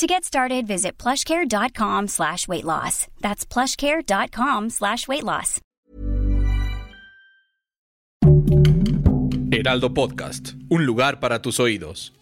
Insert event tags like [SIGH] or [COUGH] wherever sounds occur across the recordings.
To get started, visit plushcare.com slash weight loss. That's plushcare.com slash weight loss. Heraldo Podcast, un lugar para tus oídos.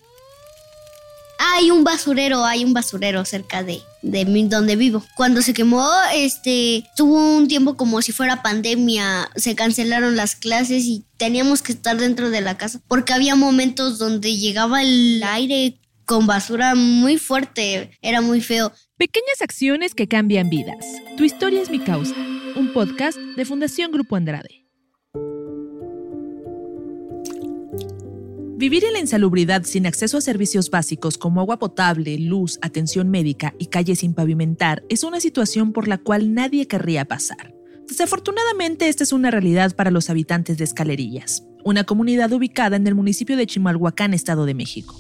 Hay un basurero, hay un basurero cerca de, de donde vivo. Cuando se quemó, este, tuvo un tiempo como si fuera pandemia, se cancelaron las clases y teníamos que estar dentro de la casa porque había momentos donde llegaba el aire con basura muy fuerte, era muy feo. Pequeñas acciones que cambian vidas. Tu historia es mi causa. Un podcast de Fundación Grupo Andrade. Vivir en la insalubridad sin acceso a servicios básicos como agua potable, luz, atención médica y calles sin pavimentar es una situación por la cual nadie querría pasar. Desafortunadamente, esta es una realidad para los habitantes de Escalerillas, una comunidad ubicada en el municipio de Chimalhuacán, Estado de México.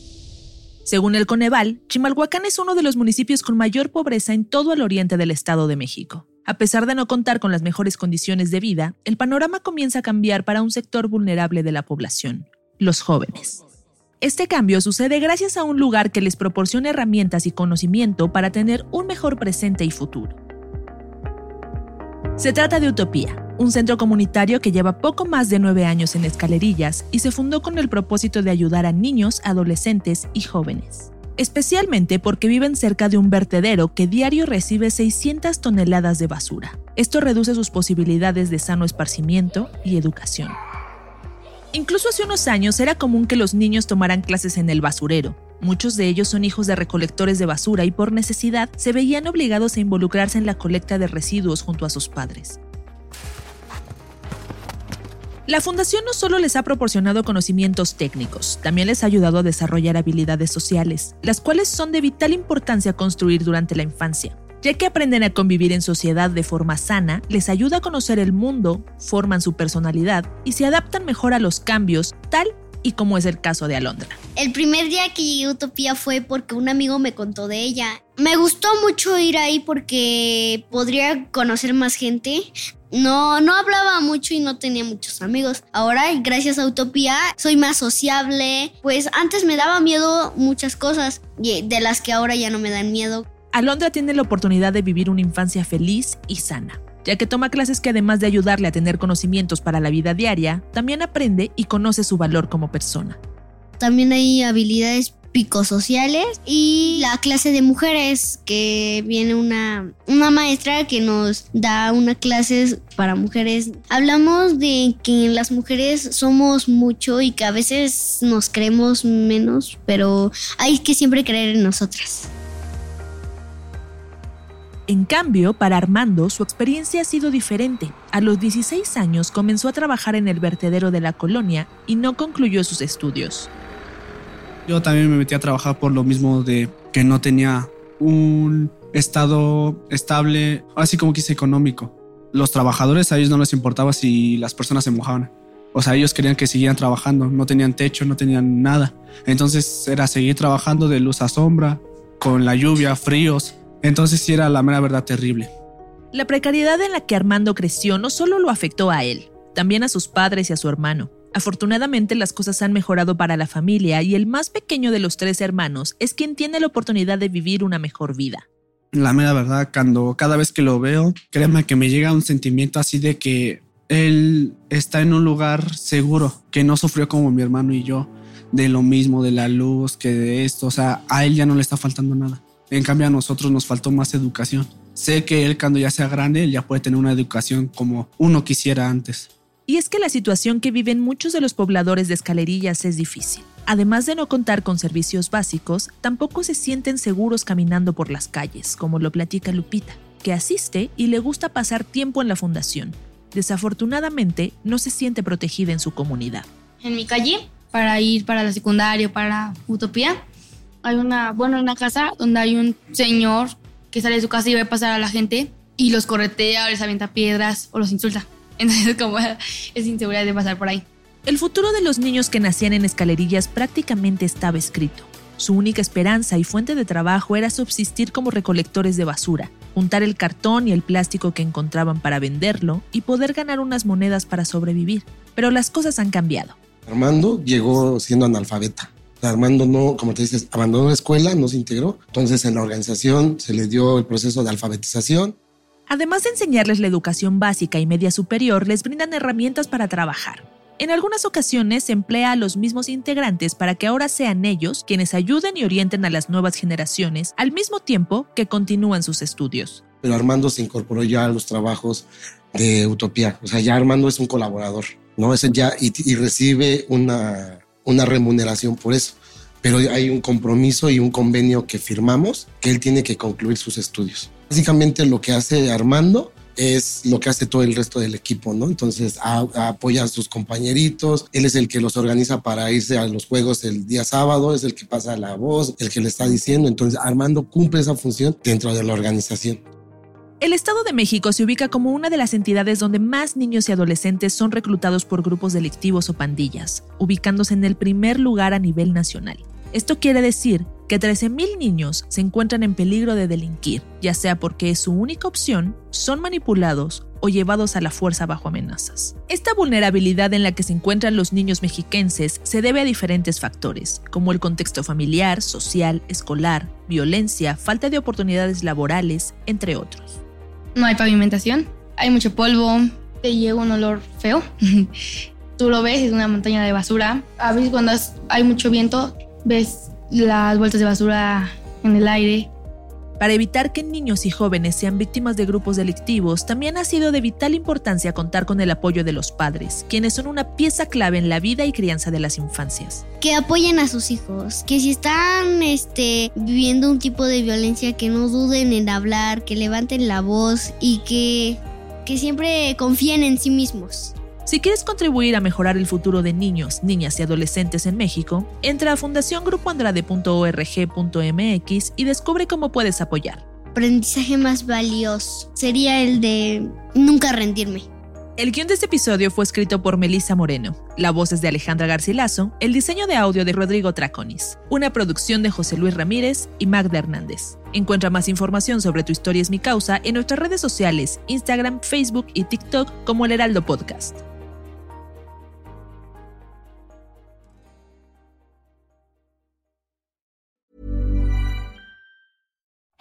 Según el Coneval, Chimalhuacán es uno de los municipios con mayor pobreza en todo el oriente del Estado de México. A pesar de no contar con las mejores condiciones de vida, el panorama comienza a cambiar para un sector vulnerable de la población, los jóvenes. Este cambio sucede gracias a un lugar que les proporciona herramientas y conocimiento para tener un mejor presente y futuro. Se trata de Utopía, un centro comunitario que lleva poco más de nueve años en Escalerillas y se fundó con el propósito de ayudar a niños, adolescentes y jóvenes. Especialmente porque viven cerca de un vertedero que diario recibe 600 toneladas de basura. Esto reduce sus posibilidades de sano esparcimiento y educación. Incluso hace unos años era común que los niños tomaran clases en el basurero. Muchos de ellos son hijos de recolectores de basura y por necesidad se veían obligados a involucrarse en la colecta de residuos junto a sus padres. La fundación no solo les ha proporcionado conocimientos técnicos, también les ha ayudado a desarrollar habilidades sociales, las cuales son de vital importancia construir durante la infancia, ya que aprenden a convivir en sociedad de forma sana, les ayuda a conocer el mundo, forman su personalidad y se adaptan mejor a los cambios, tal y como es el caso de Alondra. El primer día que llegué a Utopía fue porque un amigo me contó de ella. Me gustó mucho ir ahí porque podría conocer más gente. No, no hablaba mucho y no tenía muchos amigos. Ahora, gracias a Utopía, soy más sociable. Pues antes me daba miedo muchas cosas de las que ahora ya no me dan miedo. Alondra tiene la oportunidad de vivir una infancia feliz y sana, ya que toma clases que además de ayudarle a tener conocimientos para la vida diaria, también aprende y conoce su valor como persona. También hay habilidades psicosociales y la clase de mujeres que viene una, una maestra que nos da una clase para mujeres. Hablamos de que las mujeres somos mucho y que a veces nos creemos menos, pero hay que siempre creer en nosotras. En cambio, para Armando, su experiencia ha sido diferente. A los 16 años comenzó a trabajar en el vertedero de la colonia y no concluyó sus estudios. Yo también me metí a trabajar por lo mismo de que no tenía un estado estable, así como quise económico. Los trabajadores a ellos no les importaba si las personas se mojaban. O sea, ellos querían que siguieran trabajando, no tenían techo, no tenían nada. Entonces era seguir trabajando de luz a sombra, con la lluvia, fríos. Entonces sí era la mera verdad terrible. La precariedad en la que Armando creció no solo lo afectó a él, también a sus padres y a su hermano. Afortunadamente las cosas han mejorado para la familia y el más pequeño de los tres hermanos es quien tiene la oportunidad de vivir una mejor vida. La mera verdad, cuando cada vez que lo veo, créeme que me llega un sentimiento así de que él está en un lugar seguro, que no sufrió como mi hermano y yo, de lo mismo, de la luz, que de esto, o sea, a él ya no le está faltando nada. En cambio a nosotros nos faltó más educación. Sé que él cuando ya sea grande, él ya puede tener una educación como uno quisiera antes. Y es que la situación que viven muchos de los pobladores de escalerillas es difícil. Además de no contar con servicios básicos, tampoco se sienten seguros caminando por las calles, como lo platica Lupita, que asiste y le gusta pasar tiempo en la fundación. Desafortunadamente, no se siente protegida en su comunidad. En mi calle, para ir para la secundaria, para Utopía, hay una, bueno, una casa donde hay un señor que sale de su casa y va a pasar a la gente y los corretea, les avienta piedras o los insulta. [LAUGHS] Entonces, como es inseguridad de pasar por ahí. El futuro de los niños que nacían en escalerillas prácticamente estaba escrito. Su única esperanza y fuente de trabajo era subsistir como recolectores de basura, juntar el cartón y el plástico que encontraban para venderlo y poder ganar unas monedas para sobrevivir. Pero las cosas han cambiado. Armando llegó siendo analfabeta. Armando no, como te dices, abandonó la escuela, no se integró. Entonces en la organización se le dio el proceso de alfabetización. Además de enseñarles la educación básica y media superior, les brindan herramientas para trabajar. En algunas ocasiones se emplea a los mismos integrantes para que ahora sean ellos quienes ayuden y orienten a las nuevas generaciones al mismo tiempo que continúan sus estudios. Pero Armando se incorporó ya a los trabajos de Utopía. O sea, ya Armando es un colaborador, ¿no? Es ya y, recibe una, una remuneración por eso. Pero hay un compromiso y un convenio que firmamos que él tiene que concluir sus estudios. Básicamente lo que hace Armando es lo que hace todo el resto del equipo, ¿no? Entonces apoya a sus compañeritos, él es el que los organiza para irse a los juegos el día sábado, es el que pasa la voz, el que le está diciendo, entonces Armando cumple esa función dentro de la organización. El Estado de México se ubica como una de las entidades donde más niños y adolescentes son reclutados por grupos delictivos o pandillas, ubicándose en el primer lugar a nivel nacional. Esto quiere decir que 13.000 niños se encuentran en peligro de delinquir, ya sea porque es su única opción, son manipulados o llevados a la fuerza bajo amenazas. Esta vulnerabilidad en la que se encuentran los niños mexiquenses se debe a diferentes factores, como el contexto familiar, social, escolar, violencia, falta de oportunidades laborales, entre otros. No hay pavimentación, hay mucho polvo, te llega un olor feo. [LAUGHS] Tú lo ves, es una montaña de basura. A veces cuando hay mucho viento, ves las vueltas de basura en el aire. Para evitar que niños y jóvenes sean víctimas de grupos delictivos, también ha sido de vital importancia contar con el apoyo de los padres, quienes son una pieza clave en la vida y crianza de las infancias. Que apoyen a sus hijos, que si están este, viviendo un tipo de violencia, que no duden en hablar, que levanten la voz y que, que siempre confíen en sí mismos. Si quieres contribuir a mejorar el futuro de niños, niñas y adolescentes en México, entra a fundaciongrupoandrade.org.mx y descubre cómo puedes apoyar. Aprendizaje más valioso sería el de nunca rendirme. El guion de este episodio fue escrito por Melissa Moreno, la voz es de Alejandra Garcilaso, el diseño de audio de Rodrigo Traconis, una producción de José Luis Ramírez y Magda Hernández. Encuentra más información sobre Tu historia es mi causa en nuestras redes sociales, Instagram, Facebook y TikTok como El Heraldo Podcast.